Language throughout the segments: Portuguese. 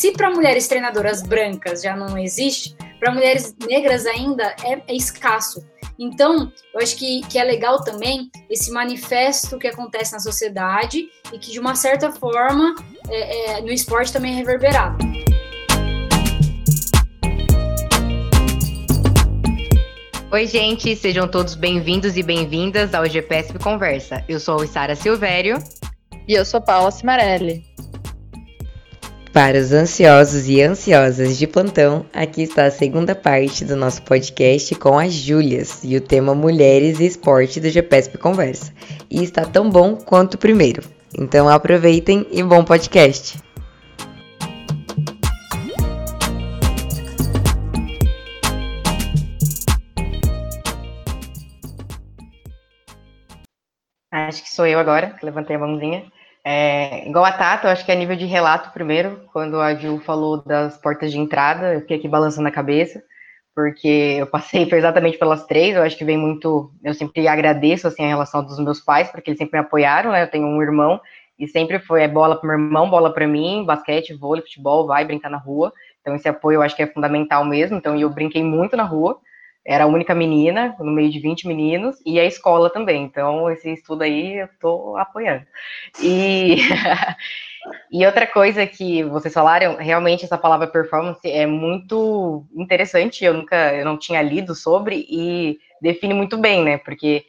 Se para mulheres treinadoras brancas já não existe, para mulheres negras ainda é, é, escasso. Então, eu acho que, que é legal também esse manifesto que acontece na sociedade e que, de uma certa forma, é, é, no esporte também é reverberado. Oi, gente, sejam todos bem-vindos e bem-vindas ao GPSP Conversa. Eu sou a Sara Silvério. E eu sou Paula Cimarelli. Para os ansiosos e ansiosas de plantão, aqui está a segunda parte do nosso podcast com as Júlias e o tema Mulheres e Esporte do GPSP Conversa. E está tão bom quanto o primeiro. Então aproveitem e bom podcast! Acho que sou eu agora, levantei a mãozinha. É, igual a Tata, eu acho que é nível de relato primeiro, quando a Ju falou das portas de entrada, eu fiquei aqui balançando a cabeça, porque eu passei exatamente pelas três, eu acho que vem muito, eu sempre agradeço, assim, a relação dos meus pais, porque eles sempre me apoiaram, né, eu tenho um irmão, e sempre foi é bola para meu irmão, bola para mim, basquete, vôlei, futebol, vai brincar na rua, então esse apoio eu acho que é fundamental mesmo, então eu brinquei muito na rua, era a única menina, no meio de 20 meninos, e a escola também. Então, esse estudo aí eu estou apoiando. E, e outra coisa que vocês falaram, realmente essa palavra performance é muito interessante, eu nunca, eu não tinha lido sobre, e define muito bem, né? Porque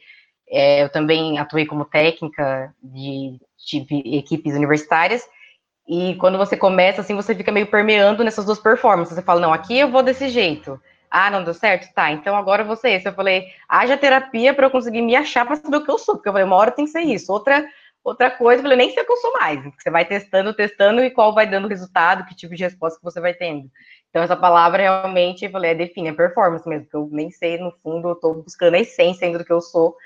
é, eu também atuei como técnica de, de equipes universitárias, e quando você começa, assim, você fica meio permeando nessas duas performances. Você fala, não, aqui eu vou desse jeito ah, não deu certo? Tá, então agora ser esse. Eu falei, haja terapia para eu conseguir me achar para saber o que eu sou, porque eu falei, uma hora tem que ser isso. Outra, outra coisa, eu falei, nem sei o que eu sou mais. Você vai testando, testando e qual vai dando resultado, que tipo de resposta que você vai tendo. Então, essa palavra realmente, eu falei, é define, é performance mesmo, porque eu nem sei, no fundo, eu estou buscando a essência ainda do que eu sou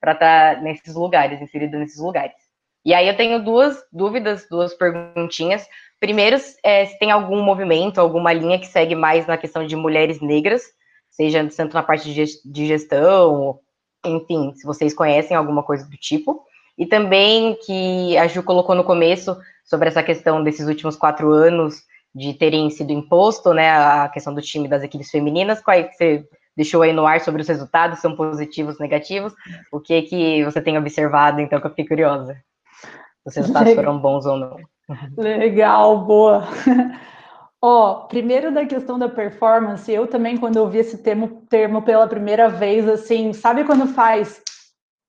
para estar tá nesses lugares, inserida nesses lugares. E aí eu tenho duas dúvidas, duas perguntinhas. Primeiro, é, se tem algum movimento, alguma linha que segue mais na questão de mulheres negras, seja tanto na parte de gestão, enfim, se vocês conhecem alguma coisa do tipo. E também que a Ju colocou no começo sobre essa questão desses últimos quatro anos de terem sido imposto, né, a questão do time das equipes femininas, qual é que você deixou aí no ar sobre os resultados, são positivos, negativos, o que que você tem observado, então, que eu fiquei curiosa os resultados foram bons ou não. Legal, boa. Ó, oh, primeiro da questão da performance, eu também, quando eu vi esse termo, termo pela primeira vez, assim, sabe quando faz?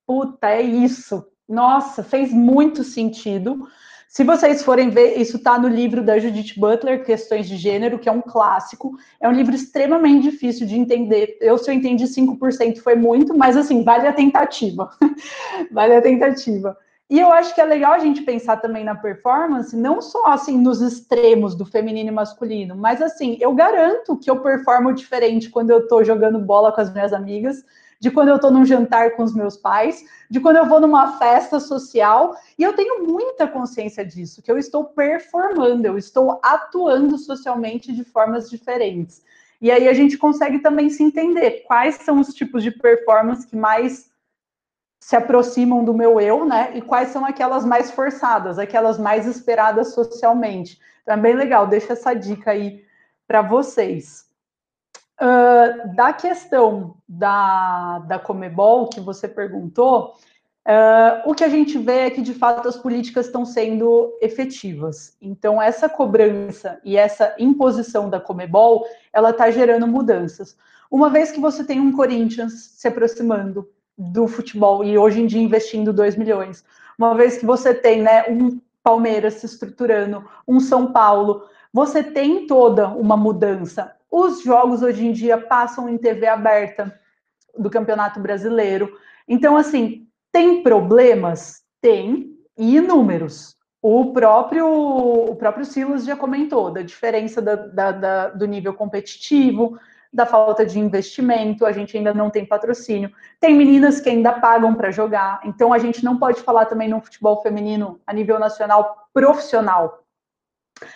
Puta, é isso. Nossa, fez muito sentido. Se vocês forem ver, isso está no livro da Judith Butler, Questões de Gênero, que é um clássico. É um livro extremamente difícil de entender. Eu, se eu entendi 5%, foi muito, mas assim, vale a tentativa. vale a tentativa. E eu acho que é legal a gente pensar também na performance, não só assim nos extremos do feminino e masculino, mas assim, eu garanto que eu performo diferente quando eu tô jogando bola com as minhas amigas, de quando eu tô num jantar com os meus pais, de quando eu vou numa festa social, e eu tenho muita consciência disso, que eu estou performando, eu estou atuando socialmente de formas diferentes. E aí a gente consegue também se entender quais são os tipos de performance que mais se aproximam do meu eu, né? E quais são aquelas mais forçadas, aquelas mais esperadas socialmente. Então é bem legal, deixa essa dica aí para vocês. Uh, da questão da, da Comebol que você perguntou, uh, o que a gente vê é que de fato as políticas estão sendo efetivas. Então, essa cobrança e essa imposição da Comebol, ela está gerando mudanças. Uma vez que você tem um Corinthians se aproximando do futebol e hoje em dia investindo 2 milhões. Uma vez que você tem né, um Palmeiras se estruturando, um São Paulo, você tem toda uma mudança. Os jogos hoje em dia passam em TV aberta do Campeonato Brasileiro. Então, assim, tem problemas? Tem, e inúmeros. O próprio, o próprio Silas já comentou da diferença da, da, da, do nível competitivo, da falta de investimento, a gente ainda não tem patrocínio. Tem meninas que ainda pagam para jogar, então a gente não pode falar também no futebol feminino a nível nacional profissional.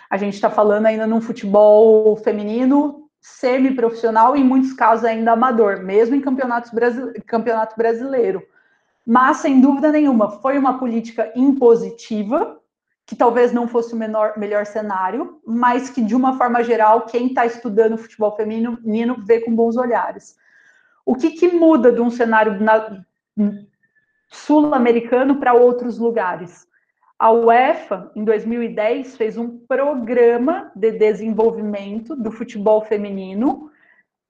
A gente está falando ainda num futebol feminino semi-profissional, em muitos casos ainda amador, mesmo em campeonatos brasile... campeonato brasileiro. Mas, sem dúvida nenhuma, foi uma política impositiva que talvez não fosse o menor, melhor cenário, mas que, de uma forma geral, quem está estudando futebol feminino vê com bons olhares. O que, que muda de um cenário sul-americano para outros lugares? A UEFA, em 2010, fez um programa de desenvolvimento do futebol feminino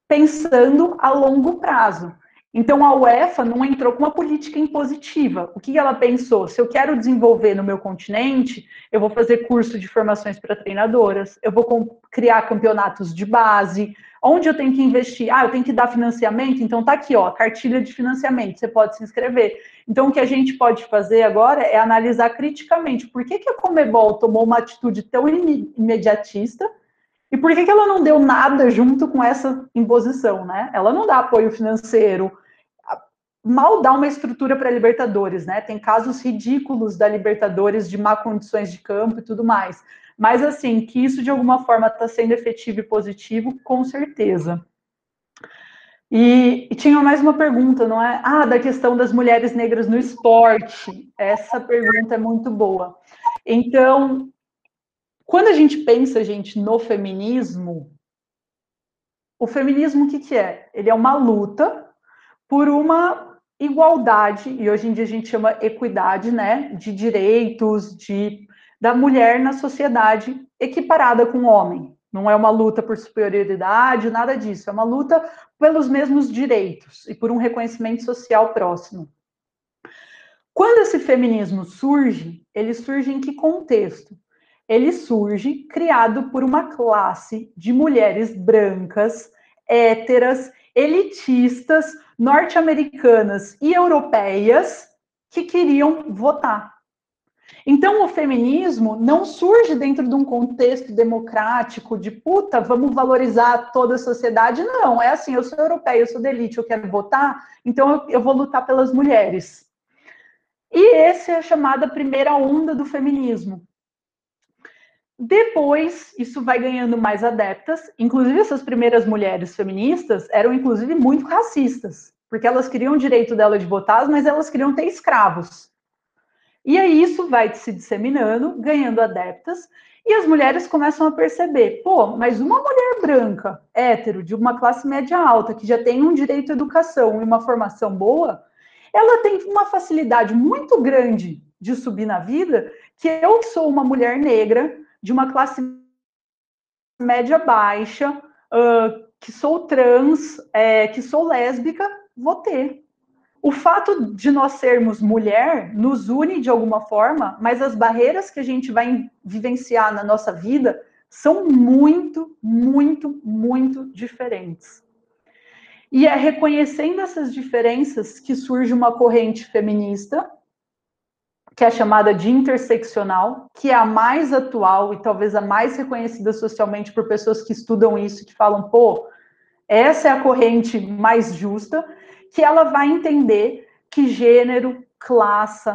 pensando a longo prazo. Então, a UEFA não entrou com uma política impositiva. O que ela pensou? Se eu quero desenvolver no meu continente, eu vou fazer curso de formações para treinadoras, eu vou criar campeonatos de base. Onde eu tenho que investir? Ah, eu tenho que dar financiamento? Então, tá aqui, ó, cartilha de financiamento, você pode se inscrever. Então, o que a gente pode fazer agora é analisar criticamente por que, que a Comebol tomou uma atitude tão imediatista e por que, que ela não deu nada junto com essa imposição, né? Ela não dá apoio financeiro, mal dá uma estrutura para Libertadores, né? Tem casos ridículos da Libertadores de má condições de campo e tudo mais. Mas assim, que isso de alguma forma está sendo efetivo e positivo, com certeza. E, e, tinha mais uma pergunta, não é? Ah, da questão das mulheres negras no esporte. Essa pergunta é muito boa. Então, quando a gente pensa, gente, no feminismo, o feminismo o que, que é? Ele é uma luta por uma igualdade, e hoje em dia a gente chama equidade, né, de direitos de, da mulher na sociedade equiparada com o homem. Não é uma luta por superioridade, nada disso. É uma luta pelos mesmos direitos e por um reconhecimento social próximo. Quando esse feminismo surge, ele surge em que contexto? Ele surge criado por uma classe de mulheres brancas, héteras, elitistas, norte-americanas e europeias que queriam votar. Então, o feminismo não surge dentro de um contexto democrático de puta, vamos valorizar toda a sociedade. Não, é assim: eu sou europeia, eu sou da elite, eu quero votar, então eu, vou lutar pelas mulheres. E essa é a chamada primeira onda do feminismo. Depois, isso vai ganhando mais adeptas. Inclusive, essas primeiras mulheres feministas eram, inclusive, muito racistas, porque elas queriam o direito dela de votar, mas elas queriam ter escravos. E aí isso vai se disseminando, ganhando adeptas, e as mulheres começam a perceber: pô, mas uma mulher branca, hétero, de uma classe média alta, que já tem um direito à educação e uma formação boa, ela tem uma facilidade muito grande de subir na vida, que eu sou uma mulher negra, de uma classe média baixa, uh, que sou trans, é, que sou lésbica, vou ter. O fato de nós sermos mulher nos une de alguma forma, mas as barreiras que a gente vai vivenciar na nossa vida são muito, muito, muito diferentes. E é reconhecendo essas diferenças que surge uma corrente feminista que é chamada de interseccional, que é a mais atual e talvez a mais reconhecida socialmente por pessoas que estudam isso, que falam, pô, essa é a corrente mais justa, que ela vai entender que gênero, classe,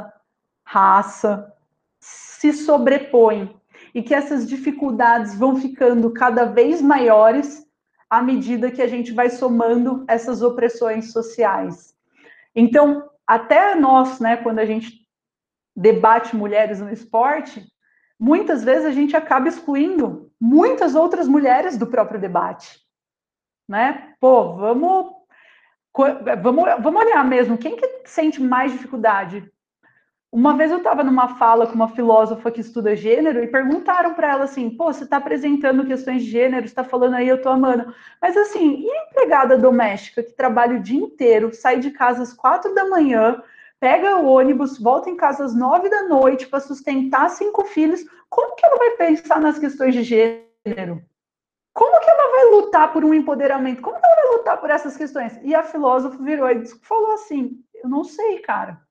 raça se sobrepõem e que essas dificuldades vão ficando cada vez maiores à medida que a gente vai somando essas opressões sociais. Então, até nós, né, quando a gente debate mulheres no esporte, muitas vezes a gente acaba excluindo muitas outras mulheres do próprio debate. Né? Pô, vamos, vamos, vamos olhar mesmo, quem que sente mais dificuldade? Uma vez eu estava numa fala com uma filósofa que estuda gênero e perguntaram para ela assim: pô, você está apresentando questões de gênero, está falando aí, eu estou amando. Mas assim, e a empregada doméstica que trabalha o dia inteiro, sai de casa às quatro da manhã, pega o ônibus, volta em casa às nove da noite para sustentar cinco filhos, como que ela vai pensar nas questões de gênero? Como que ela vai lutar por um empoderamento? Como que ela vai lutar por essas questões? E a filósofa virou e falou assim: Eu não sei, cara.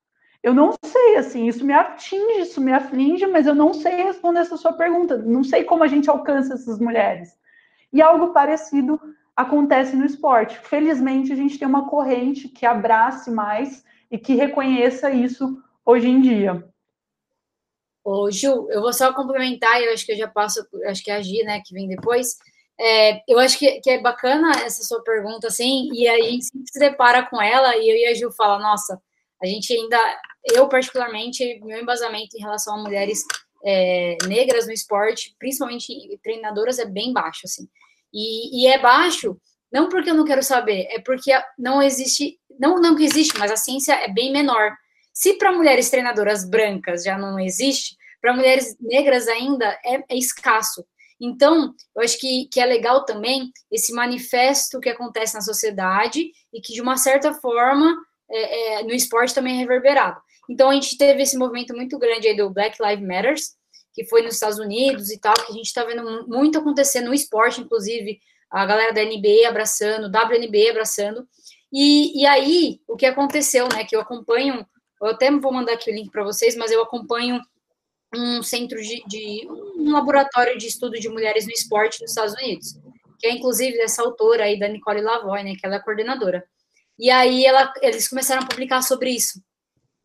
Eu não sei, assim, isso me atinge, isso me aflige, mas eu não sei responder essa sua pergunta. Não sei como a gente alcança essas mulheres. E algo parecido acontece no esporte. Felizmente, a gente tem uma corrente que abrace mais e que reconheça isso hoje em dia. Ô, Ju, eu vou só complementar, eu acho que eu já passo, acho que é a Gi, né, que vem depois. É, eu acho que, que, é bacana essa sua pergunta, assim, e a gente sempre se depara com ela, e eu e a Ju fala, nossa, a gente ainda, eu particularmente, meu embasamento em relação a mulheres é, negras no esporte, principalmente treinadoras, é bem baixo, assim. E, e, é baixo, não porque eu não quero saber, é porque não existe, não, não que existe, mas a ciência é bem menor. Se para mulheres treinadoras brancas já não existe, para mulheres negras ainda é, é escasso. Então, eu acho que, que é legal também esse manifesto que acontece na sociedade e que, de uma certa forma, é, é, no esporte também é reverberado. Então, a gente teve esse movimento muito grande aí do Black Lives Matters, que foi nos Estados Unidos e tal, que a gente está vendo muito acontecer no esporte, inclusive, a galera da NBA abraçando, WNBA abraçando. E, e aí, o que aconteceu, né, que eu acompanho, eu até vou mandar aqui o link para vocês, mas eu acompanho um centro de, de, um laboratório de estudo de mulheres no esporte nos Estados Unidos, que é inclusive dessa autora aí da Nicole Lavoie, né, que ela é coordenadora. E aí ela, eles começaram a publicar sobre isso.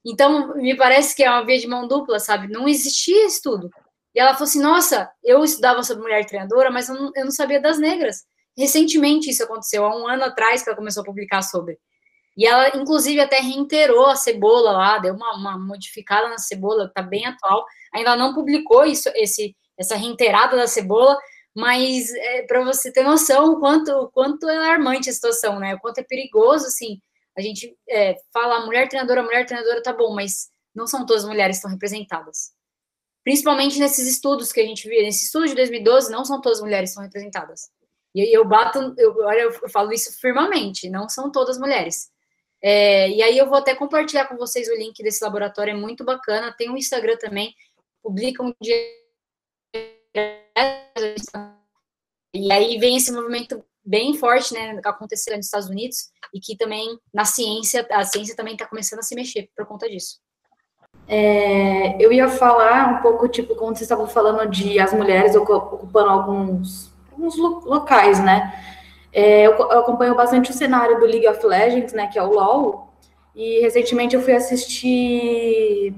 Então, me parece que é uma via de mão dupla, sabe? Não existia estudo. E ela falou assim: Nossa, eu estudava sobre mulher treinadora, mas eu não, eu não sabia das negras. Recentemente isso aconteceu, há um ano atrás que ela começou a publicar sobre. E ela, inclusive, até reiterou a cebola lá, deu uma, uma modificada na cebola, tá bem atual. Ainda não publicou isso, esse, essa reiterada da cebola, mas é, para você ter noção o quanto, o quanto é alarmante a situação, né? O quanto é perigoso, assim, a gente é, fala mulher treinadora, mulher treinadora, tá bom, mas não são todas as mulheres que estão representadas. Principalmente nesses estudos que a gente viu, nesse estudo de 2012, não são todas as mulheres que estão representadas. E eu bato, eu, olha, eu falo isso firmemente, não são todas mulheres. É, e aí eu vou até compartilhar com vocês o link desse laboratório, é muito bacana. Tem um Instagram também, publicam dia. E aí vem esse movimento bem forte, né, acontecendo nos Estados Unidos, e que também na ciência, a ciência também está começando a se mexer por conta disso. É, eu ia falar um pouco, tipo, como vocês estavam falando de as mulheres ocupando alguns, alguns locais, né? É, eu, eu, acompanho bastante o cenário do League of Legends, né, que é o LoL, e recentemente eu fui assistir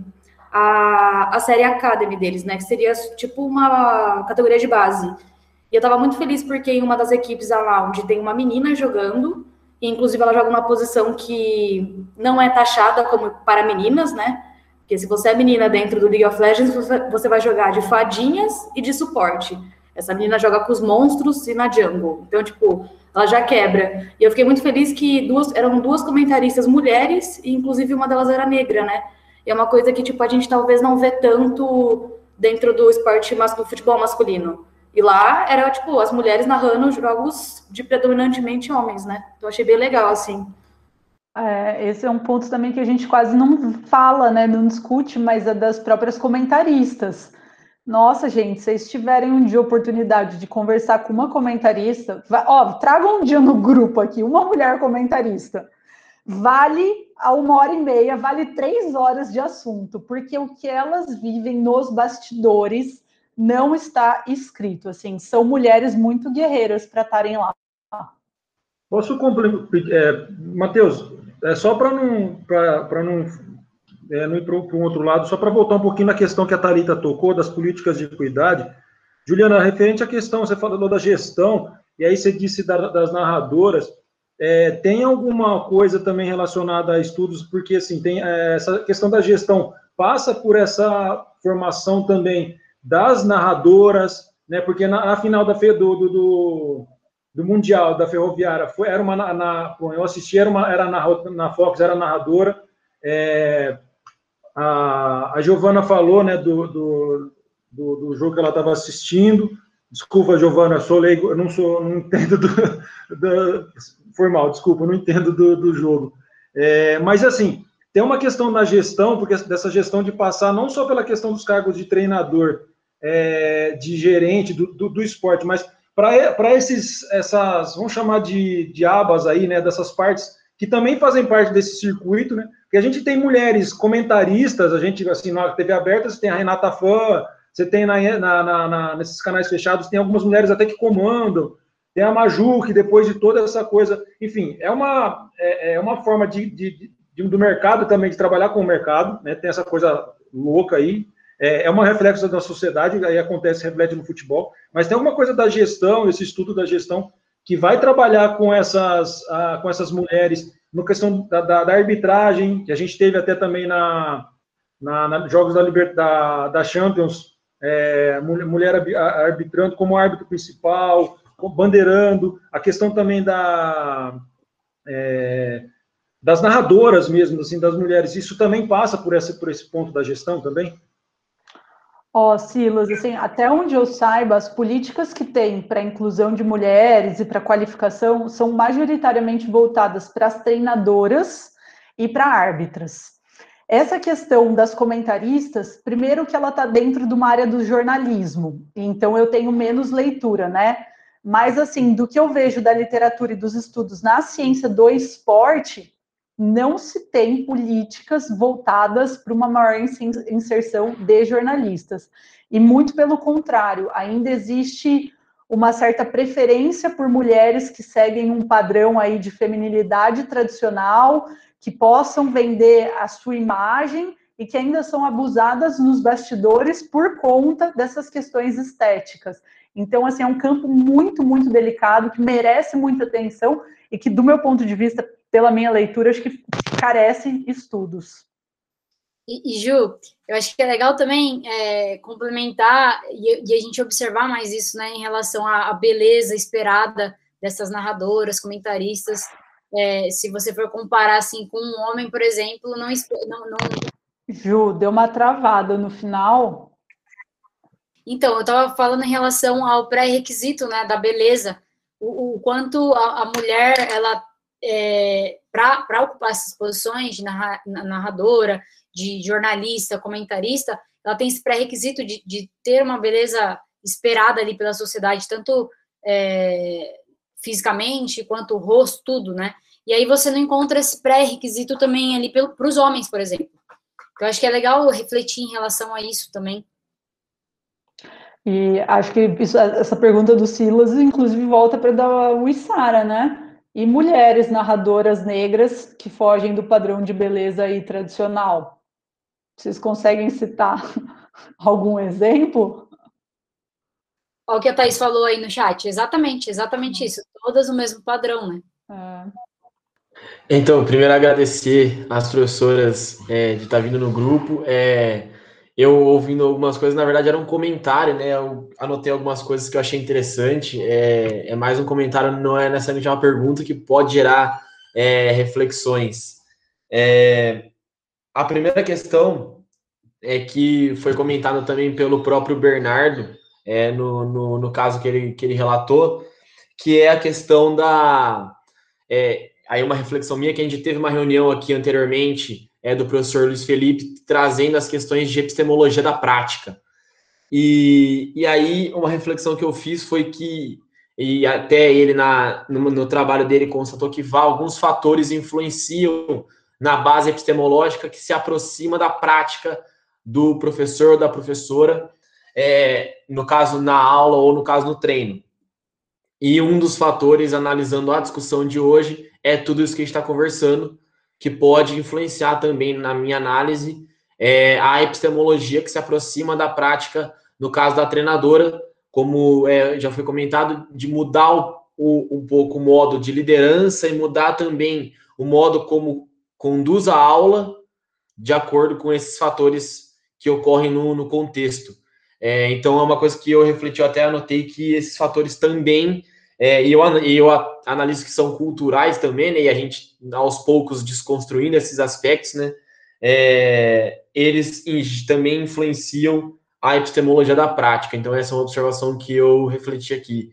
a, a série Academy deles, né, que seria tipo uma categoria de base. E eu estava muito feliz porque em uma das equipes lá, onde tem uma menina jogando, e inclusive ela joga numa posição que não é taxada como para meninas, né? Porque se você é menina dentro do League of Legends, você vai jogar de fadinhas e de suporte. Essa menina joga com os monstros e na jungle. Então, tipo, ela já quebra. E eu fiquei muito feliz que duas eram duas comentaristas mulheres, e inclusive uma delas era negra, né? E é uma coisa que, tipo, a gente talvez não vê tanto dentro do esporte do futebol masculino. E lá era, tipo, as mulheres narrando jogos de predominantemente homens, né? Então achei bem legal, assim. É, esse é um ponto também que a gente quase não fala, né? Não discute, mas é das próprias comentaristas. Nossa, gente, se vocês tiverem um dia oportunidade de conversar com uma comentarista, vai, ó, tragam um dia no grupo aqui, uma mulher comentarista. Vale a uma hora e meia, vale três horas de assunto, porque o que elas vivem nos bastidores não está escrito. Assim, são mulheres muito guerreiras para estarem lá. Posso complementar, é, Matheus? É só para não, para não, é, não ir para um outro lado, só para voltar um pouquinho na questão que a Tarita tocou das políticas de equidade. Juliana, referente à questão, você falou da gestão, e aí você disse da, das narradoras, é, tem alguma coisa também relacionada a estudos, porque assim, tem é, essa questão da gestão passa por essa formação também das narradoras, né? Porque na, na final da do, do, do, do Mundial da Ferroviária. Foi, era uma, na, eu assisti, era, uma, era na, na Fox, era narradora. É, a, a Giovana falou né, do, do, do, do jogo que ela estava assistindo. Desculpa, Giovana, sou leigo, eu não sou, não entendo do, do formal, desculpa, não entendo do, do jogo. É, mas assim, tem uma questão na gestão, porque dessa gestão de passar não só pela questão dos cargos de treinador, é, de gerente do, do, do esporte, mas para esses, essas, vamos chamar de, de abas aí, né, dessas partes que também fazem parte desse circuito, né, que a gente tem mulheres comentaristas, a gente, assim, na TV aberta, você tem a Renata Fã, você tem na, na, na, nesses canais fechados, tem algumas mulheres até que comandam, tem a Maju, que depois de toda essa coisa, enfim, é uma, é, é uma forma de, de, de, do mercado também, de trabalhar com o mercado, né, tem essa coisa louca aí, é, é uma reflexo da sociedade, aí acontece, reflete no futebol, mas tem alguma coisa da gestão, esse estudo da gestão, que vai trabalhar com essas, uh, com essas mulheres, no questão da, da, da, arbitragem, que a gente teve até também na, na, na Jogos da, Liber, da, da Champions, é, mulher arbitrando como árbitro principal, bandeirando, a questão também da, é, das narradoras mesmo, assim, das mulheres, isso também passa por, essa, por esse ponto da gestão também? Ó, oh, Silas, assim, até onde eu saiba, as políticas que tem para inclusão de mulheres e para qualificação são majoritariamente voltadas para as treinadoras e para árbitras. Essa questão das comentaristas, primeiro que ela está dentro de uma área do jornalismo, então eu tenho menos leitura, né? Mas, assim, do que eu vejo da literatura e dos estudos na ciência do esporte, não se tem políticas voltadas para uma maior inserção de jornalistas. E muito pelo contrário, ainda existe uma certa preferência por mulheres que seguem um padrão aí de feminilidade tradicional, que possam vender a sua imagem e que ainda são abusadas nos bastidores por conta dessas questões estéticas. Então, assim, é um campo muito, muito delicado, que merece muita atenção e que, do meu ponto de vista, pela minha leitura, acho que carece estudos. E, e, Ju, eu acho que é legal também é, complementar e, e, a gente observar mais isso, né, em relação à, à beleza esperada dessas narradoras, comentaristas. É, se você for comparar assim com um homem, por exemplo, não, não, não... Ju, deu uma travada no final. Então, eu estava falando em relação ao pré-requisito, né, da beleza, o, o quanto a, a mulher ela é, para ocupar essas posições de narradora, de jornalista, comentarista, ela tem esse pré-requisito de, de, ter uma beleza esperada ali pela sociedade, tanto é, fisicamente quanto o rosto, tudo, né? E aí você não encontra esse pré-requisito também ali para os homens, por exemplo. Então, acho que é legal refletir em relação a isso também. E acho que isso, essa pergunta do Silas, inclusive, volta para da Wissara, né? E mulheres narradoras negras que fogem do padrão de beleza aí tradicional. Vocês conseguem citar algum exemplo? Olha o que a Thaís falou aí no chat. Exatamente, exatamente isso. Todas o mesmo padrão, né? É. Então, primeiro agradecer às professoras é, de estar vindo no grupo. É, eu ouvindo algumas coisas, na verdade era um comentário, né? Eu anotei algumas coisas que eu achei interessante. É, é mais um comentário, não é necessariamente uma pergunta que pode gerar é, reflexões. É, a primeira questão é que foi comentado também pelo próprio Bernardo, é, no, no, no, caso que ele, que ele relatou, que é a questão da. É, aí uma reflexão minha que a gente teve uma reunião aqui anteriormente é, do professor Luiz Felipe, trazendo as questões de epistemologia da prática. E, e aí, uma reflexão que eu fiz foi que, e até ele na, no, no trabalho dele constatou que alguns fatores influenciam na base epistemológica que se aproxima da prática do professor ou da professora, é, no caso na aula ou no caso no treino. E um dos fatores, analisando a discussão de hoje, é tudo isso que a gente está conversando, que pode influenciar também, na minha análise, é, a epistemologia que se aproxima da prática, no caso da treinadora, como é, já foi comentado, de mudar o, o, um pouco o modo de liderança e mudar também o modo como conduz a aula de acordo com esses fatores que ocorrem no, no contexto. É, então, é uma coisa que eu refleti, eu até anotei que esses fatores também é, e eu, eu analiso que são culturais também, né? E a gente, aos poucos, desconstruindo esses aspectos, né? É, eles também influenciam a epistemologia da prática. Então, essa é uma observação que eu refleti aqui.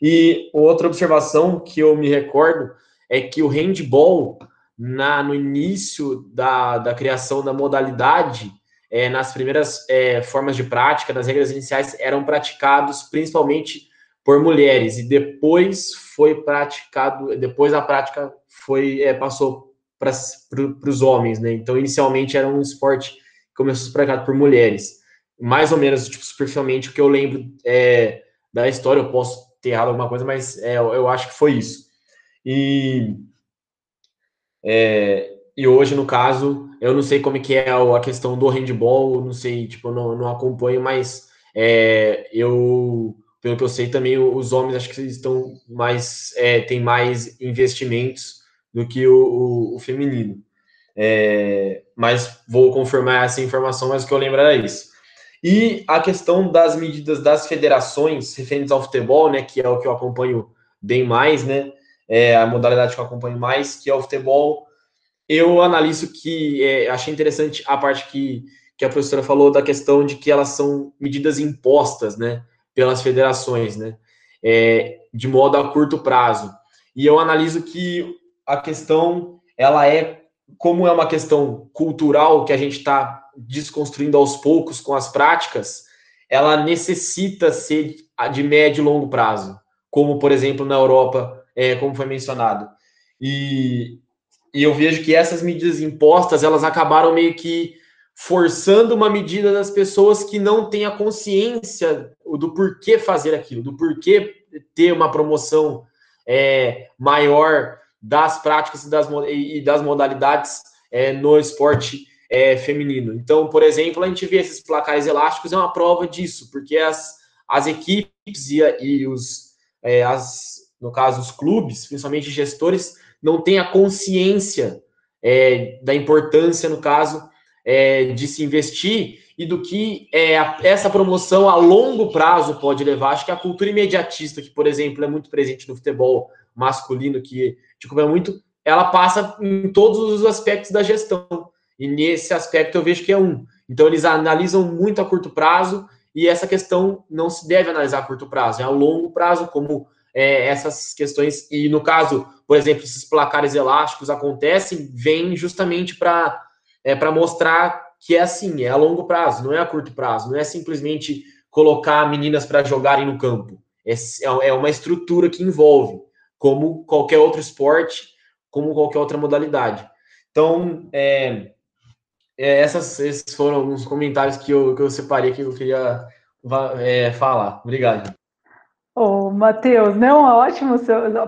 E outra observação que eu me recordo é que o handball, na, no início da, da criação da modalidade, é, nas primeiras é, formas de prática, nas regras iniciais, eram praticados principalmente por mulheres e depois foi praticado, depois a prática foi é, passou para os homens, né? Então inicialmente era um esporte que começou a ser praticado por mulheres, mais ou menos tipo, superficialmente o que eu lembro é, da história. Eu posso ter errado alguma coisa, mas é, eu acho que foi isso. E é, e hoje no caso eu não sei como que é a questão do handball, não sei, tipo, não, não acompanho, mas é, eu pelo que eu sei, também os homens acho que estão mais é, têm mais investimentos do que o, o, o feminino. É, mas vou confirmar essa informação, mas o que eu lembro era isso. E a questão das medidas das federações referentes ao futebol, né, que é o que eu acompanho bem mais, né, é a modalidade que eu acompanho mais, que é o futebol, eu analiso que é, achei interessante a parte que, que a professora falou da questão de que elas são medidas impostas, né, pelas federações, né, é, de modo a curto prazo. E eu analiso que a questão, ela é, como é uma questão cultural que a gente está desconstruindo aos poucos com as práticas, ela necessita ser de médio e longo prazo, como, por exemplo, na Europa, é, como foi mencionado. E, e eu vejo que essas medidas impostas, elas acabaram meio que forçando uma medida das pessoas que não têm a consciência do porquê fazer aquilo, do porquê ter uma promoção é, maior das práticas e das, e das modalidades é, no esporte é, feminino. Então, por exemplo, a gente vê esses placares elásticos, é uma prova disso, porque as, as equipes e, e os, é, as, no caso, os clubes, principalmente gestores, não têm a consciência é, da importância, no caso, é, de se investir e do que é, essa promoção a longo prazo pode levar. Acho que a cultura imediatista, que, por exemplo, é muito presente no futebol masculino, que te tipo, muito, ela passa em todos os aspectos da gestão. E nesse aspecto eu vejo que é um. Então eles analisam muito a curto prazo e essa questão não se deve analisar a curto prazo, é a longo prazo, como é, essas questões. E no caso, por exemplo, esses placares elásticos acontecem, vem justamente para é, mostrar que é assim, é a longo prazo, não é a curto prazo, não é simplesmente colocar meninas para jogarem no campo. É, é uma estrutura que envolve, como qualquer outro esporte, como qualquer outra modalidade. Então, é, é, essas, esses foram alguns comentários que eu, que eu separei que eu queria é, falar. Obrigado. Ô, Matheus, não, é ótimo,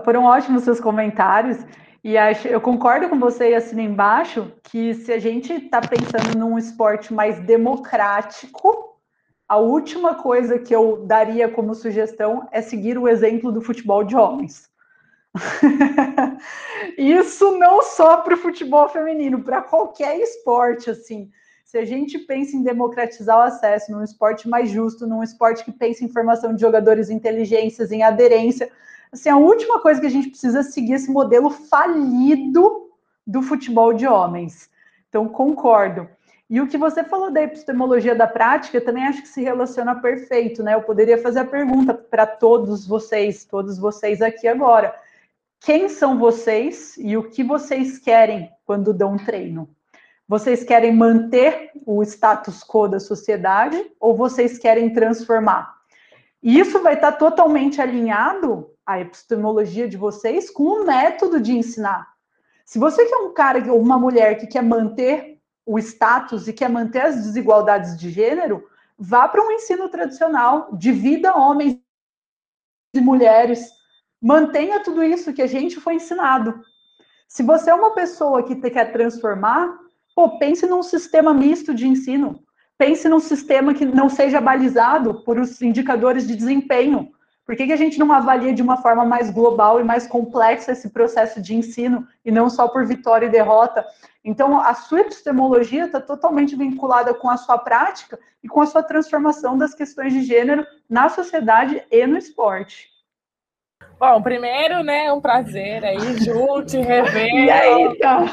foram ótimos seus comentários. E acho, eu concordo com você e assino embaixo que se a gente está pensando num esporte mais democrático, a última coisa que eu daria como sugestão é seguir o exemplo do futebol de homens. Isso não só para o futebol feminino, para qualquer esporte, assim. Se a gente pensa em democratizar o acesso num esporte mais justo, num esporte que pensa em formação de jogadores, inteligências, em aderência, assim, a última coisa que a gente precisa seguir esse modelo falido do futebol de homens. Então, concordo. E o que você falou da epistemologia da prática, também acho que se relaciona perfeito, né? Eu poderia fazer a pergunta para todos vocês, todos vocês aqui agora quem são vocês e o que vocês querem quando dão treino. Vocês querem manter o status quo da sociedade ou vocês querem transformar? E isso vai estar totalmente alinhado à epistemologia de vocês com o método de ensinar. Se você quer um cara ou uma mulher que quer manter o status e quer manter as desigualdades de gênero, vá para um ensino tradicional, divida homens e mulheres, Mantenha tudo isso que a gente foi ensinado. Se você é uma pessoa que quer transformar, pô, pense num sistema misto de ensino. Pense num sistema que não seja balizado por os indicadores de desempenho. Por que, que a gente não avalia de uma forma mais global e mais complexa esse processo de ensino e não só por vitória e derrota? Então, a sua epistemologia está totalmente vinculada com a sua prática e com a sua transformação das questões de gênero na sociedade e no esporte. Bom, primeiro, né, um prazer aí, Ju, te rever. E aí, tá?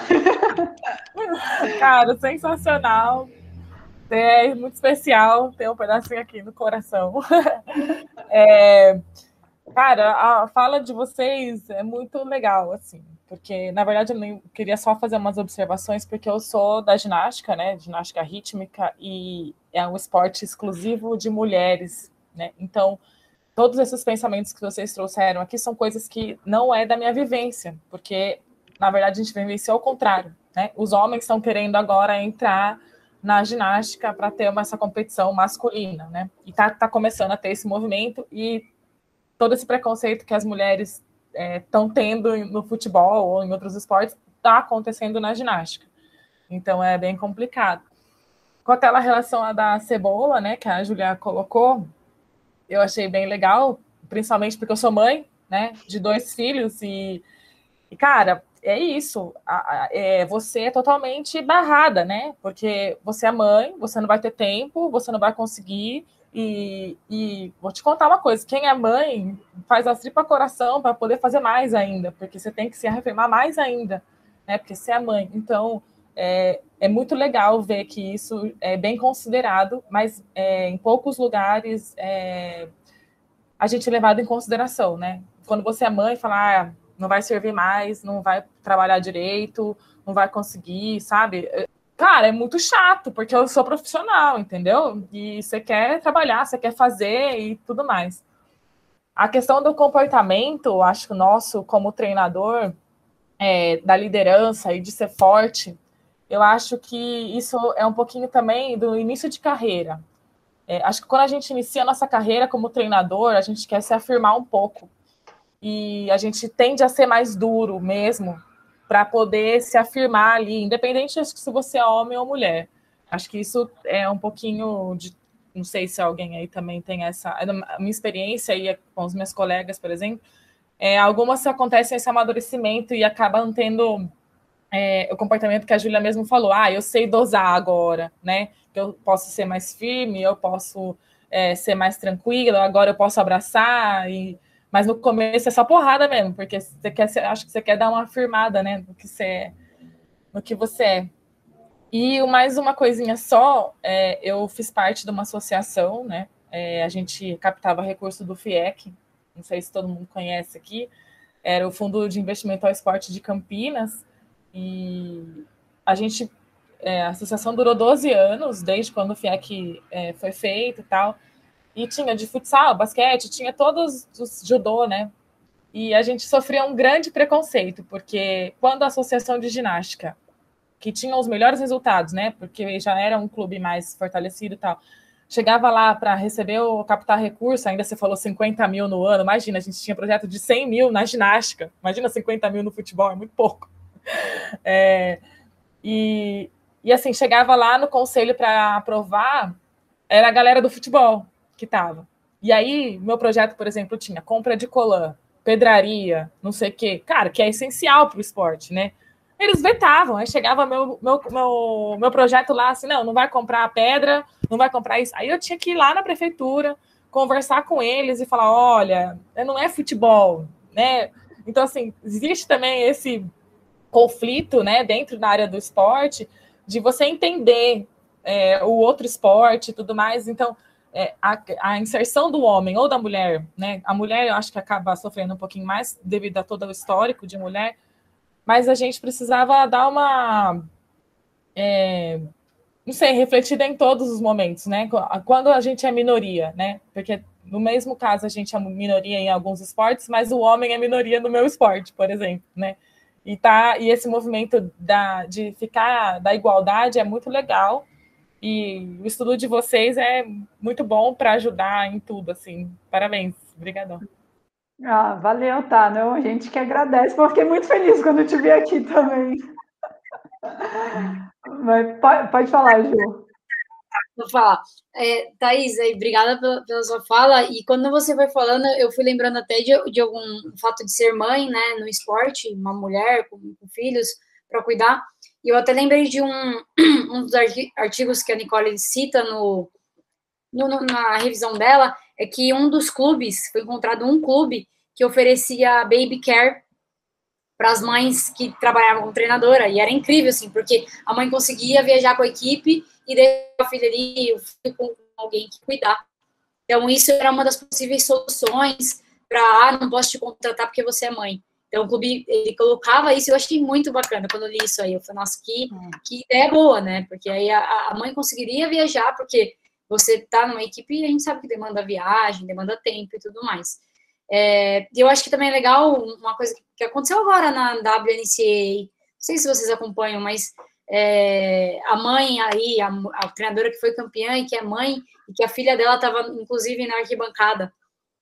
Cara, sensacional. É muito especial ter um pedacinho aqui no coração. É, cara, a fala de vocês é muito legal, assim, porque, na verdade, eu queria só fazer umas observações, porque eu sou da ginástica, né, ginástica rítmica, e é um esporte exclusivo de mulheres, né, então todos esses pensamentos que vocês trouxeram aqui são coisas que não é da minha vivência, porque na verdade a gente vivenciou o contrário, né? Os homens estão querendo agora entrar na ginástica para ter uma, essa competição masculina, né? E tá, tá começando a ter esse movimento e todo esse preconceito que as mulheres estão é, tendo no futebol ou em outros esportes está acontecendo na ginástica. Então é bem complicado. Com aquela relação a da cebola, né, que a Julia colocou, eu achei bem legal, principalmente porque eu sou mãe, né, de dois filhos e, e cara, é isso. A, a, é, você é totalmente barrada, né? Porque você é mãe, você não vai ter tempo, você não vai conseguir. E, e vou te contar uma coisa: quem é mãe faz a tripa coração para poder fazer mais ainda, porque você tem que se reafirmar mais ainda, né? Porque você é mãe. Então, é, é muito legal ver que isso é bem considerado, mas é, em poucos lugares é, a gente é levado em consideração, né? Quando você é mãe, falar. Não vai servir mais, não vai trabalhar direito, não vai conseguir, sabe? Cara, é muito chato, porque eu sou profissional, entendeu? E você quer trabalhar, você quer fazer e tudo mais. A questão do comportamento, acho que o nosso, como treinador, é, da liderança e de ser forte, eu acho que isso é um pouquinho também do início de carreira. É, acho que quando a gente inicia a nossa carreira como treinador, a gente quer se afirmar um pouco e a gente tende a ser mais duro mesmo para poder se afirmar ali, independente de se você é homem ou mulher. Acho que isso é um pouquinho de. Não sei se alguém aí também tem essa. A minha experiência aí com os meus colegas, por exemplo, é, algumas acontecem esse amadurecimento e acabam tendo é, o comportamento que a Júlia mesmo falou. Ah, eu sei dosar agora, né? Eu posso ser mais firme, eu posso é, ser mais tranquila, agora eu posso abraçar e mas no começo é só porrada mesmo, porque você quer, acho que você quer dar uma afirmada, né, no que você é, no que você é. E mais uma coisinha só, é, eu fiz parte de uma associação, né? É, a gente captava recurso do FIEC, não sei se todo mundo conhece aqui, era o Fundo de Investimento ao Esporte de Campinas, e a gente, é, a associação durou 12 anos, desde quando o FIEC é, foi feito e tal, e tinha de futsal, basquete, tinha todos os judô, né? E a gente sofria um grande preconceito, porque quando a associação de ginástica, que tinha os melhores resultados, né? Porque já era um clube mais fortalecido e tal, chegava lá para receber ou captar recurso, ainda você falou 50 mil no ano, imagina, a gente tinha projeto de 100 mil na ginástica, imagina 50 mil no futebol, é muito pouco. É, e, e assim, chegava lá no conselho para aprovar, era a galera do futebol, que estava. E aí, meu projeto, por exemplo, tinha compra de colã, pedraria, não sei o quê. Cara, que é essencial para o esporte, né? Eles vetavam, aí chegava meu, meu, meu, meu projeto lá, assim, não, não vai comprar pedra, não vai comprar isso. Aí eu tinha que ir lá na prefeitura, conversar com eles e falar, olha, não é futebol, né? Então, assim, existe também esse conflito, né, dentro da área do esporte, de você entender é, o outro esporte e tudo mais. Então, é, a, a, inserção do homem ou da mulher, né? A mulher eu acho que acaba sofrendo um pouquinho mais devido a todo o histórico de mulher, mas a gente precisava dar uma, é, não sei, refletida em todos os momentos, né? Quando a gente é minoria, né? Porque no mesmo caso a gente é minoria em alguns esportes, mas o homem é minoria no meu esporte, por exemplo, né? E tá, e esse movimento da, de ficar da igualdade é muito legal e o estudo de vocês é muito bom para ajudar em tudo, assim. Parabéns, obrigadão. Ah, valeu, tá? Não, a gente que agradece, porque eu fiquei muito feliz quando eu te vi aqui também. Mas pode, pode falar, Ju. Vou falar. É, Thaís, aí, obrigada pela, pela, sua fala. E quando você foi falando, eu fui lembrando até de, de algum fato de ser mãe, né, no esporte, uma mulher com, com filhos para cuidar. E eu até lembrei de um, um dos artigos que a Nicole cita no, no, na revisão dela, é que um dos clubes, foi encontrado um clube que oferecia baby care para as mães que trabalhavam como treinadora, e era incrível, assim, porque a mãe conseguia viajar com a equipe e deixar a filha ali, o filho com alguém que cuidar. Então, isso era uma das possíveis soluções para, ah, não posso te contratar porque você é mãe. Então, o clube, ele colocava isso, eu achei muito bacana quando eu li isso aí. Eu falei, nossa, que, hum. que ideia boa, né? Porque aí a, a mãe conseguiria viajar, porque você tá numa equipe e a gente sabe que demanda viagem, demanda tempo e tudo mais. É, eu acho que também é legal uma coisa que aconteceu agora na WNCA, não sei se vocês acompanham, mas é, a mãe aí, a, a, treinadora que foi campeã e que é mãe, e que a filha dela estava, inclusive, na arquibancada.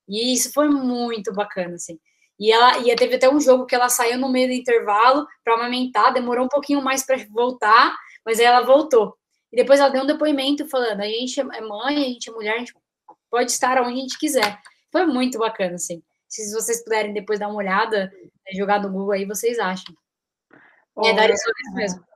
E isso foi muito bacana, assim. E ela e teve até um jogo que ela saiu no meio do intervalo para amamentar, demorou um pouquinho mais para voltar, mas aí ela voltou. E depois ela deu um depoimento falando: a gente é mãe, a gente é mulher, a gente pode estar onde a gente quiser. Foi muito bacana, assim. Se vocês puderem depois dar uma olhada, né, jogar no Google aí, vocês acham. É, Dari Soares mesmo.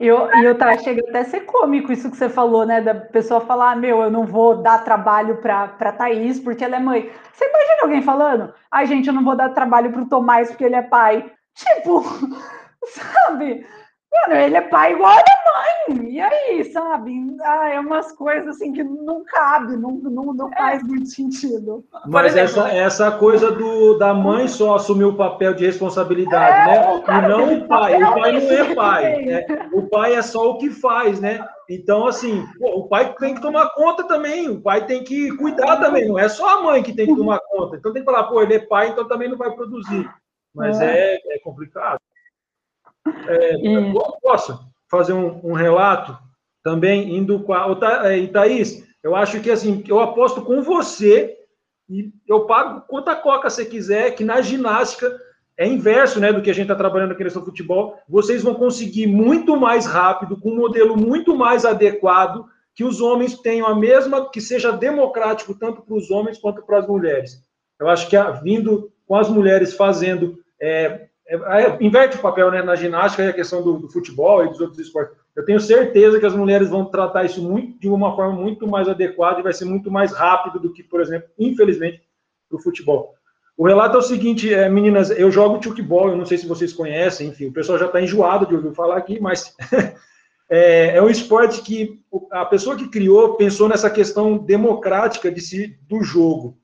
Eu, eu tá, chega até a ser cômico isso que você falou, né? Da pessoa falar, ah, meu, eu não vou dar trabalho para pra Thaís porque ela é mãe. Você imagina alguém falando, ai, gente, eu não vou dar trabalho pro Tomás porque ele é pai. Tipo, sabe? Mano, ele é pai igual a mãe. E aí, sabe? Ah, é umas coisas assim que não cabe, não, não, não é. faz muito sentido. Mas exemplo, essa, essa coisa do, da mãe só assumir o papel de responsabilidade, é, né? e não o pai. O pai não é pai. Né? O pai é só o que faz, né? Então, assim, o pai tem que tomar conta também, o pai tem que cuidar também, não é só a mãe que tem que tomar conta. Então tem que falar, pô, ele é pai, então também não vai produzir. Mas é, é, é complicado. É, e... Posso fazer um, um, relato também indo com a. É, Thaís, eu acho que assim, eu aposto com você e eu pago quanta coca você quiser, que na ginástica é inverso né, do que a gente está trabalhando aqui nesse futebol. Vocês vão conseguir muito mais rápido, com um modelo muito mais adequado, que os homens tenham a mesma, que seja democrático tanto para os homens quanto para as mulheres. Eu acho que vindo com as mulheres fazendo é, é, inverte o papel né, na ginástica e a questão do, do, futebol e dos outros esportes. Eu tenho certeza que as mulheres vão tratar isso muito, de uma forma muito mais adequada e vai ser muito mais rápido do que, por exemplo, infelizmente, o futebol. O relato é o seguinte, é, meninas, eu jogo chukeball, eu não sei se vocês conhecem, enfim, o pessoal já está enjoado de ouvir falar aqui, mas é, é, um esporte que a pessoa que criou pensou nessa questão democrática de si, do jogo.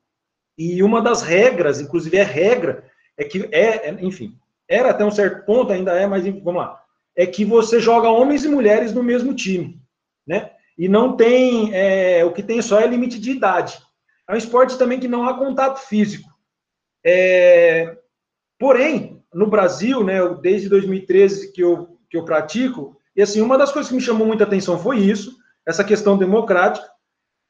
E uma das regras, inclusive é regra, é que é, é enfim, era até um certo ponto, ainda é, mas vamos lá, é que você joga homens e mulheres no mesmo time, né? E não tem, é, o que tem só é limite de idade. É um esporte também que não há contato físico. É, porém, no Brasil, né, desde 2013 que eu, que eu pratico, e assim, uma das coisas que me chamou muita atenção foi isso, essa questão democrática,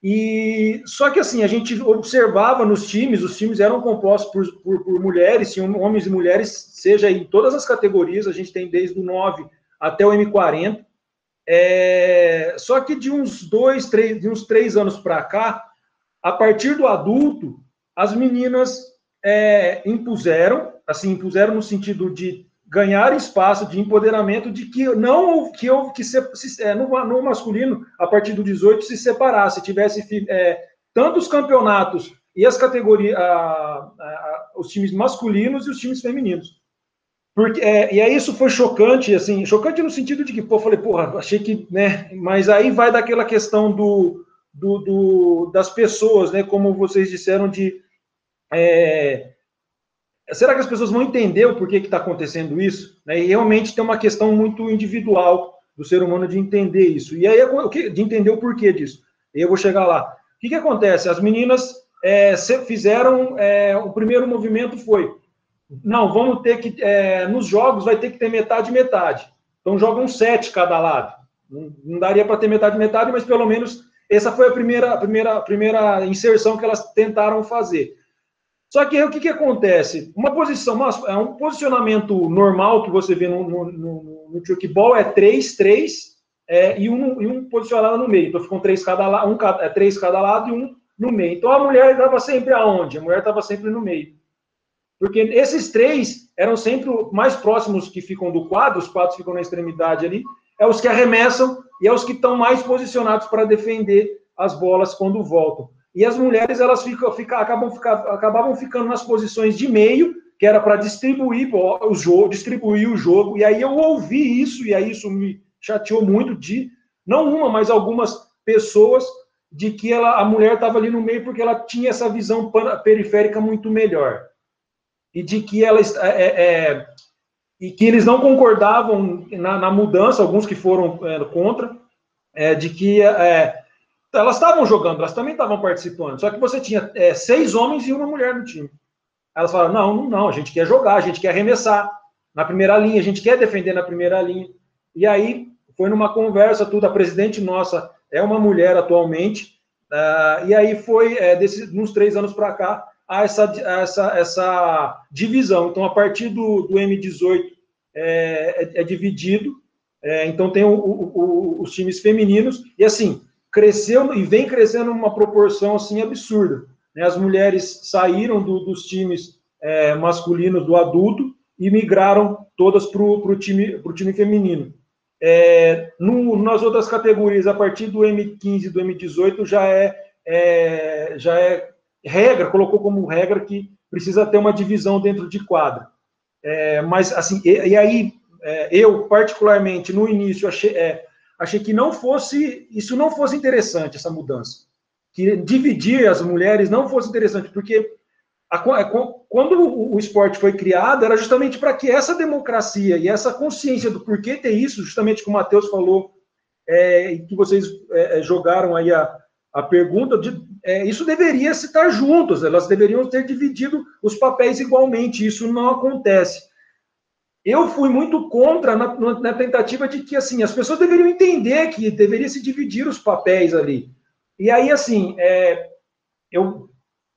e só que assim, a gente observava nos times, os times eram compostos por, por, por mulheres, tinham homens e mulheres, seja em todas as categorias, a gente tem desde o 9 até o M40. É, só que de uns dois, três, de uns três anos para cá, a partir do adulto, as meninas é, impuseram, assim, impuseram no sentido de ganhar espaço de empoderamento de que não que houve que se, se, é, no, no, masculino a partir do 18 se separasse, tivesse é, tantos campeonatos e as categorias, a, a, os times masculinos e os times femininos. Porque, é, e aí isso foi chocante, assim, chocante no sentido de que, pô, falei, porra, achei que, né, mas aí vai daquela questão do, do, do das pessoas, né, como vocês disseram, de é, será que as pessoas vão entender o porquê que está acontecendo isso? Né? E realmente tem uma questão muito individual do ser humano de entender isso. E aí, de entender o porquê disso. E eu vou chegar lá. O que, que acontece? As meninas é, fizeram, é, o primeiro movimento foi, não, vamos ter que, é, nos jogos vai ter que ter metade metade. Então jogam sete cada lado. Não, não daria para ter metade metade, mas pelo menos essa foi a primeira, a primeira, a primeira inserção que elas tentaram fazer. Só que aí o que, que acontece? Uma posição, é um posicionamento normal que você vê no, no, no, no é 3, 3 é, e, um, e um posicionado no meio. Então ficam três cada lado, um, é, três cada lado e um no meio. Então a mulher estava sempre aonde? A mulher estava sempre no meio. Porque esses três eram sempre mais próximos que ficam do quadro, os quadros ficam na extremidade ali, é os que arremessam e é os que estão mais posicionados para defender as bolas quando voltam. E as mulheres elas ficam, ficam, acabam, acabavam ficando nas posições de meio, que era para distribuir o jogo, distribuir o jogo. E aí eu ouvi isso, e aí isso me chateou muito de, não uma, mas algumas pessoas, de que ela, a mulher estava ali no meio porque ela tinha essa visão periférica muito melhor. E de que ela é, é, é, e que eles não concordavam na, na mudança, alguns que foram é, contra, é, de que é, elas estavam jogando, elas também estavam participando, só que você tinha é, seis homens e uma mulher no time. Elas falaram: não, não, não, a gente quer jogar, a gente quer arremessar na primeira linha, a gente quer defender na primeira linha. E aí foi numa conversa, tudo. A presidente nossa é uma mulher atualmente, uh, e aí foi, é, nos três anos para cá, há essa, essa, essa divisão. Então, a partir do, do M18 é, é, é dividido, é, então tem o, o, o, os times femininos, e assim, cresceu e vem crescendo uma proporção assim absurda. Né? As mulheres saíram do, dos times é, masculinos do adulto e migraram todas para o time, time feminino. É, no, nas outras categorias, a partir do M15 e do M18, já é, é, já é regra, colocou como regra que precisa ter uma divisão dentro de quadra. É, mas, assim, e, e aí, é, eu, particularmente, no início, achei, é, achei que não fosse, isso não fosse interessante, essa mudança. Que dividir as mulheres não fosse interessante, porque a, a, quando o, esporte foi criado, era justamente para que essa democracia e essa consciência do porquê ter isso, justamente como o Matheus falou, é, que vocês é, é, jogaram aí a, a pergunta, de, é, isso deveria estar juntos, elas deveriam ter dividido os papéis igualmente, isso não acontece. Eu fui muito contra na, na tentativa de que, assim, as pessoas deveriam entender que deveria se dividir os papéis ali. E aí, assim, é, eu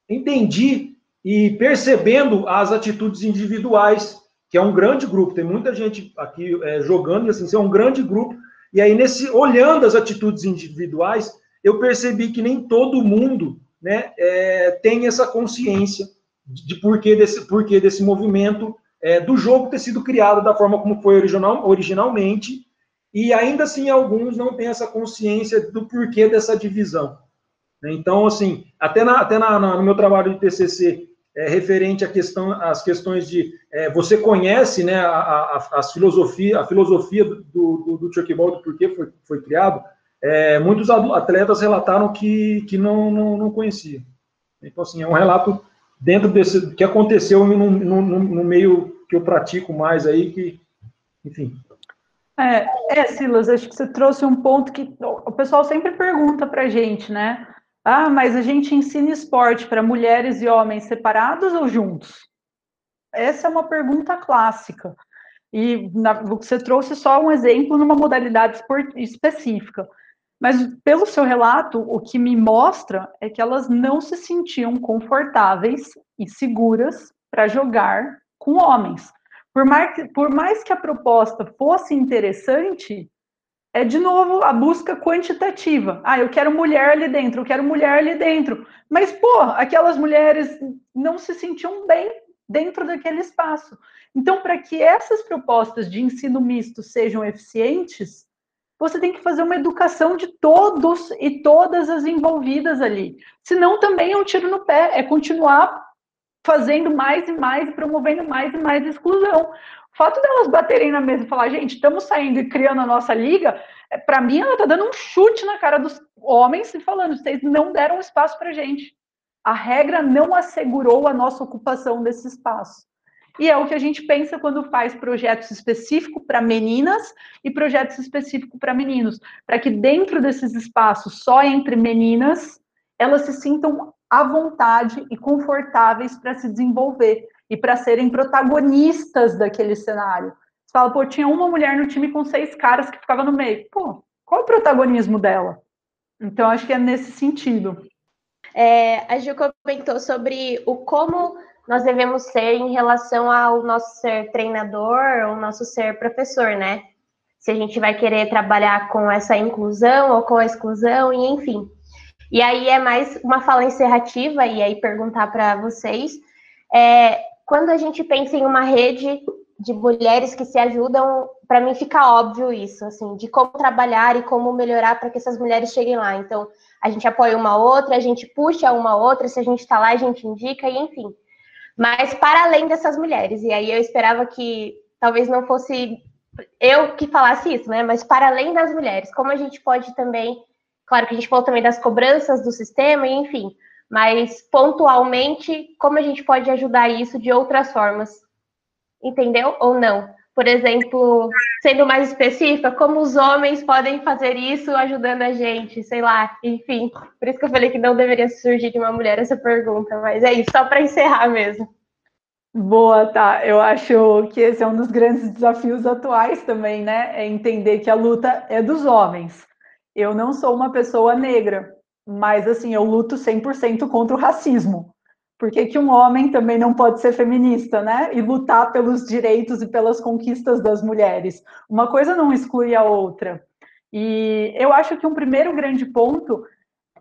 entendi e percebendo as atitudes individuais, que é um grande grupo, tem muita gente aqui é, jogando, e assim, é um grande grupo, e aí, nesse olhando as atitudes individuais, eu percebi que nem todo mundo né, é, tem essa consciência de porquê desse, porquê desse movimento, é, do jogo ter sido criado da forma como foi original, originalmente, e ainda assim alguns não têm essa consciência do porquê dessa divisão. Então, assim, até, na, até na, na, no meu trabalho de TCC, é, referente à questão, às questões de é, você conhece, né, a, a, a, filosofia, a filosofia do, do, do Chuckball, do porquê foi, foi criado, é, muitos atletas relataram que, que não, não, não conheciam. Então, assim, é um relato dentro desse que aconteceu no, no, no meio que eu pratico mais aí, que, enfim. É, é, Silas, acho que você trouxe um ponto que o pessoal sempre pergunta para gente, né? Ah, mas a gente ensina esporte para mulheres e homens separados ou juntos? Essa é uma pergunta clássica. E na, você trouxe só um exemplo numa modalidade específica. Mas pelo seu relato, o que me mostra é que elas não se sentiam confortáveis e seguras para jogar com homens. Por mais, por mais que a proposta fosse interessante, é de novo a busca quantitativa. Ah, eu quero mulher ali dentro, eu quero mulher ali dentro. Mas, pô, aquelas mulheres não se sentiam bem dentro daquele espaço. Então, para que essas propostas de ensino misto sejam eficientes, você tem que fazer uma educação de todos e todas as envolvidas ali. Senão, também é um tiro no pé, é continuar fazendo mais e mais, promovendo mais e mais exclusão fato delas baterem na mesa e falar, gente, estamos saindo e criando a nossa liga, é, para mim ela está dando um chute na cara dos homens e falando, vocês não deram espaço para gente. A regra não assegurou a nossa ocupação desse espaço. E é o que a gente pensa quando faz projetos específicos para meninas e projetos específicos para meninos, para que dentro desses espaços só entre meninas elas se sintam à vontade e confortáveis para se desenvolver e para serem protagonistas daquele cenário. Você fala, pô, tinha uma mulher no time com seis caras que ficava no meio. Pô, qual é o protagonismo dela? Então, acho que é nesse sentido. É, a Ju comentou sobre o como nós devemos ser em relação ao nosso ser treinador ou nosso ser professor, né? Se a gente vai querer trabalhar com essa inclusão ou com a exclusão, e enfim. E aí é mais uma fala encerrativa, e aí perguntar para vocês é, quando a gente pensa em uma rede de mulheres que se ajudam, para mim fica óbvio isso, assim, de como trabalhar e como melhorar para que essas mulheres cheguem lá. Então, a gente apoia uma outra, a gente puxa uma outra, se a gente está lá, a gente indica, e enfim. Mas para além dessas mulheres, e aí eu esperava que talvez não fosse eu que falasse isso, né? Mas para além das mulheres, como a gente pode também, claro que a gente falou também das cobranças do sistema, enfim, mas pontualmente, como a gente pode ajudar isso de outras formas? Entendeu? Ou não? Por exemplo, sendo mais específica, como os homens podem fazer isso ajudando a gente, sei lá, enfim. Por isso que eu falei que não deveria surgir de uma mulher essa pergunta, mas é isso, só para encerrar mesmo. Boa, tá. Eu acho que esse é um dos grandes desafios atuais também, né? É entender que a luta é dos homens. Eu não sou uma pessoa negra, mas assim, eu luto 100% contra o racismo. Por que, que um homem também não pode ser feminista, né? E lutar pelos direitos e pelas conquistas das mulheres? Uma coisa não exclui a outra. E eu acho que um primeiro grande ponto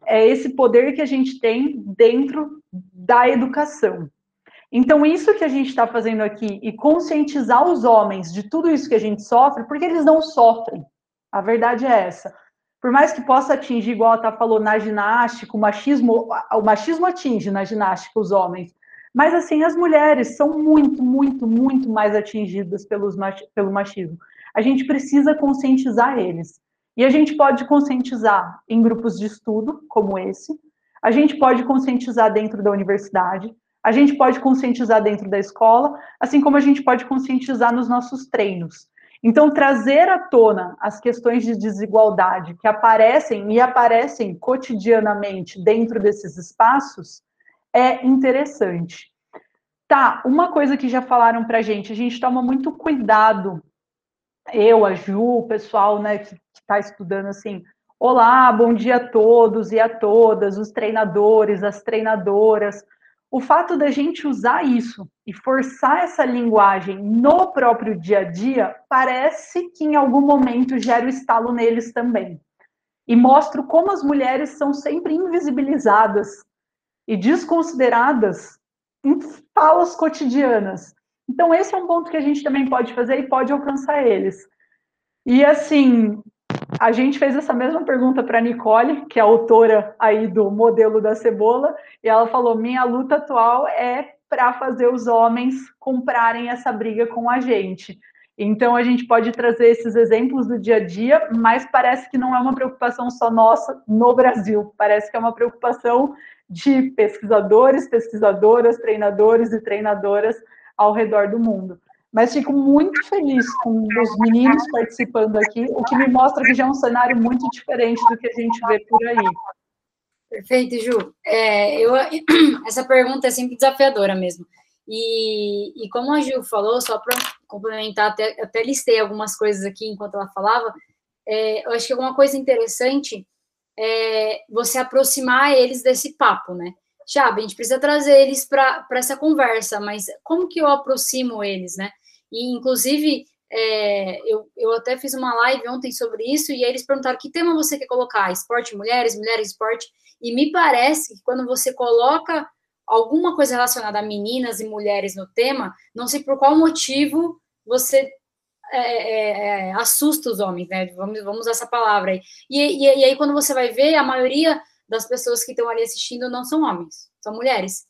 é esse poder que a gente tem dentro da educação. Então, isso que a gente está fazendo aqui e conscientizar os homens de tudo isso que a gente sofre, porque eles não sofrem. A verdade é essa. Por mais que possa atingir, igual a Tá falou, na ginástica, o machismo, o machismo atinge na ginástica os homens. Mas, assim, as mulheres são muito, muito, muito mais atingidas pelos, pelo machismo. A gente precisa conscientizar eles. E a gente pode conscientizar em grupos de estudo, como esse, a gente pode conscientizar dentro da universidade, a gente pode conscientizar dentro da escola, assim como a gente pode conscientizar nos nossos treinos. Então, trazer à tona as questões de desigualdade que aparecem e aparecem cotidianamente dentro desses espaços é interessante. Tá, uma coisa que já falaram para gente, a gente toma muito cuidado, eu, a Ju, o pessoal né, que está estudando assim, olá, bom dia a todos e a todas, os treinadores, as treinadoras, o fato da gente usar isso e forçar essa linguagem no próprio dia a dia parece que em algum momento gera o estalo neles também. E mostra como as mulheres são sempre invisibilizadas e desconsideradas em falas cotidianas. Então, esse é um ponto que a gente também pode fazer e pode alcançar eles. E assim, a gente fez essa mesma pergunta para Nicole, que é autora aí do modelo da cebola, e ela falou: minha luta atual é para fazer os homens comprarem essa briga com a gente. Então a gente pode trazer esses exemplos do dia a dia, mas parece que não é uma preocupação só nossa no Brasil. Parece que é uma preocupação de pesquisadores, pesquisadoras, treinadores e treinadoras ao redor do mundo. Mas fico muito feliz com os meninos participando aqui, o que me mostra que já é um cenário muito diferente do que a gente vê por aí. Perfeito, Ju. É, eu, essa pergunta é sempre desafiadora mesmo. E, e como a Ju falou, só para complementar, até, até listei algumas coisas aqui enquanto ela falava, é, eu acho que alguma coisa interessante é você aproximar eles desse papo, né? Chab, a gente precisa trazer eles para essa conversa, mas como que eu aproximo eles, né? E, inclusive, é, eu, eu até fiz uma live ontem sobre isso, e aí eles perguntaram que tema você quer colocar? Esporte, mulheres, mulheres, esporte. E me parece que quando você coloca alguma coisa relacionada a meninas e mulheres no tema, não sei por qual motivo você é, é, é assusta os homens, né? Vamos, vamos usar essa palavra aí. E, e, e aí, quando você vai ver, a maioria das pessoas que estão ali assistindo não são homens, são mulheres.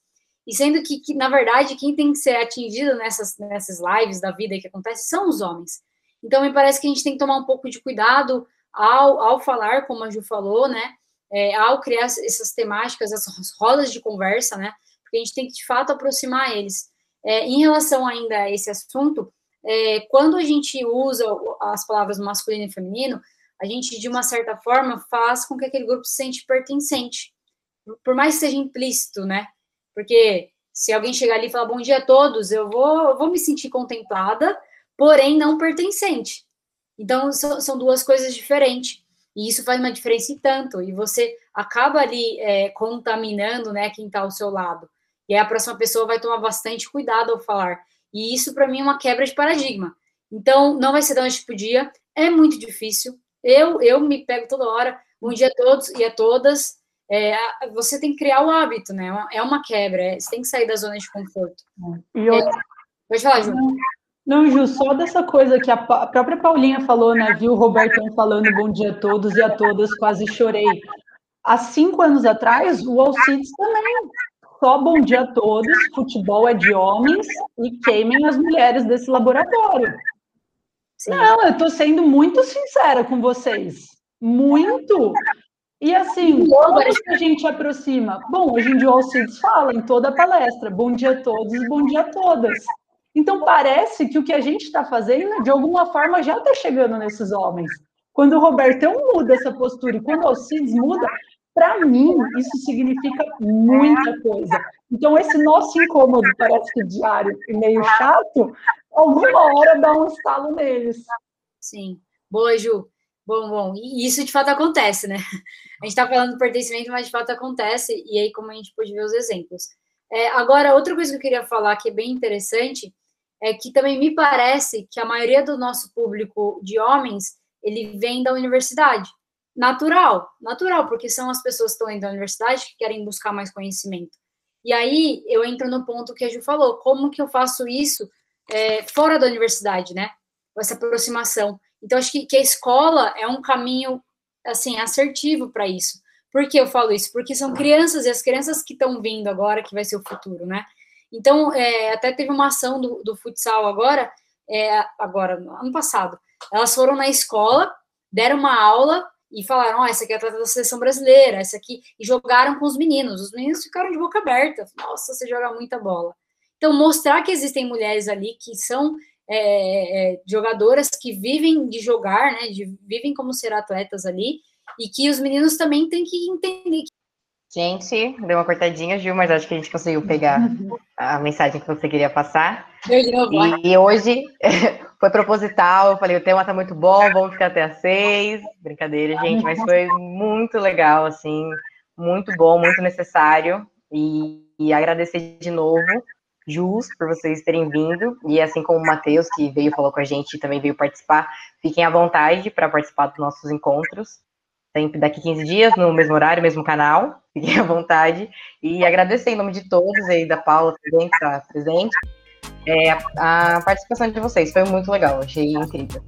E sendo que, que, na verdade, quem tem que ser atingido nessas, nessas lives da vida que acontece são os homens. Então, me parece que a gente tem que tomar um pouco de cuidado ao, ao falar, como a Ju falou, né? É, ao criar essas temáticas, essas rodas de conversa, né? Porque a gente tem que, de fato, aproximar eles. É, em relação ainda a esse assunto, é, quando a gente usa as palavras masculino e feminino, a gente, de uma certa forma, faz com que aquele grupo se sente pertencente. Por mais que seja implícito, né? Porque se alguém chegar ali e falar bom dia a todos, eu vou, eu vou me sentir contemplada, porém não pertencente. Então, são, são duas coisas diferentes. E isso faz uma diferença e tanto. E você acaba ali é, contaminando né, quem está ao seu lado. E aí a próxima pessoa vai tomar bastante cuidado ao falar. E isso, para mim, é uma quebra de paradigma. Então, não vai ser da noite para dia. É muito difícil. Eu, eu me pego toda hora. Bom dia a todos e a todas. É, você tem que criar o hábito, né? É uma quebra. É, você tem que sair da zona de conforto. E eu... é, pode falar, Ju. Não, Ju, só dessa coisa que a, própria Paulinha falou, né? Viu o Robertão falando bom dia a todos e a todas, quase chorei. Há cinco anos atrás, o Alcides também. Só bom dia a todos, futebol é de homens e queimem as mulheres desse laboratório. Sim. Não, eu estou sendo muito sincera com vocês. Muito. E assim, como que a gente aproxima? Bom, hoje em dia o Alcides fala em toda a palestra, bom dia a todos, bom dia a todas. Então parece que o que a gente está fazendo, de alguma forma, já está chegando nesses homens. Quando o Robertão muda essa postura e quando o Alcides muda, para mim, isso significa muita coisa. Então, esse nosso incômodo, parece que diário e meio chato, alguma hora dá um estalo neles. Sim. Boa, Ju. Bom, bom, e isso de fato acontece, né? A gente está falando do pertencimento, mas de fato acontece, e aí como a gente pode ver os exemplos. É, agora, outra coisa que eu queria falar que é bem interessante, é que também me parece que a maioria do nosso público de homens, ele vem da universidade. Natural, natural, porque são as pessoas que estão indo da universidade que querem buscar mais conhecimento. E aí eu entro no ponto que a Ju falou, como que eu faço isso é, fora da universidade, né? Essa aproximação. Então, acho que, que a escola é um caminho, assim, assertivo para isso. Por que eu falo isso? Porque são crianças, e as crianças que estão vindo agora, que vai ser o futuro, né? Então, é, até teve uma ação do, do futsal agora, é, agora, ano passado. Elas foram na escola, deram uma aula e falaram: Ó, oh, essa aqui é a atleta da seleção brasileira, essa aqui, e jogaram com os meninos. Os meninos ficaram de boca aberta. Nossa, você joga muita bola. Então, mostrar que existem mulheres ali que são é, é, jogadoras que vivem de jogar, né? De, vivem como ser atletas ali, e que os meninos também têm que entender. Gente, deu uma cortadinha, Gil, mas acho que a gente conseguiu pegar a mensagem que você queria passar. E, e hoje foi proposital, eu falei, o tema tá muito bom, vamos ficar até às seis. Brincadeira, gente, mas foi muito legal, assim, muito bom, muito necessário. E, e agradecer de novo Jus, por vocês terem vindo, e assim como o Matheus, que veio falou com a gente e também veio participar, fiquem à vontade para participar dos nossos encontros, sempre daqui 15 dias, no mesmo horário, mesmo canal, fiquem à vontade, e agradecer em nome de todos aí, da Paula também, que está presente, é, a, participação de vocês, foi muito legal, achei incrível.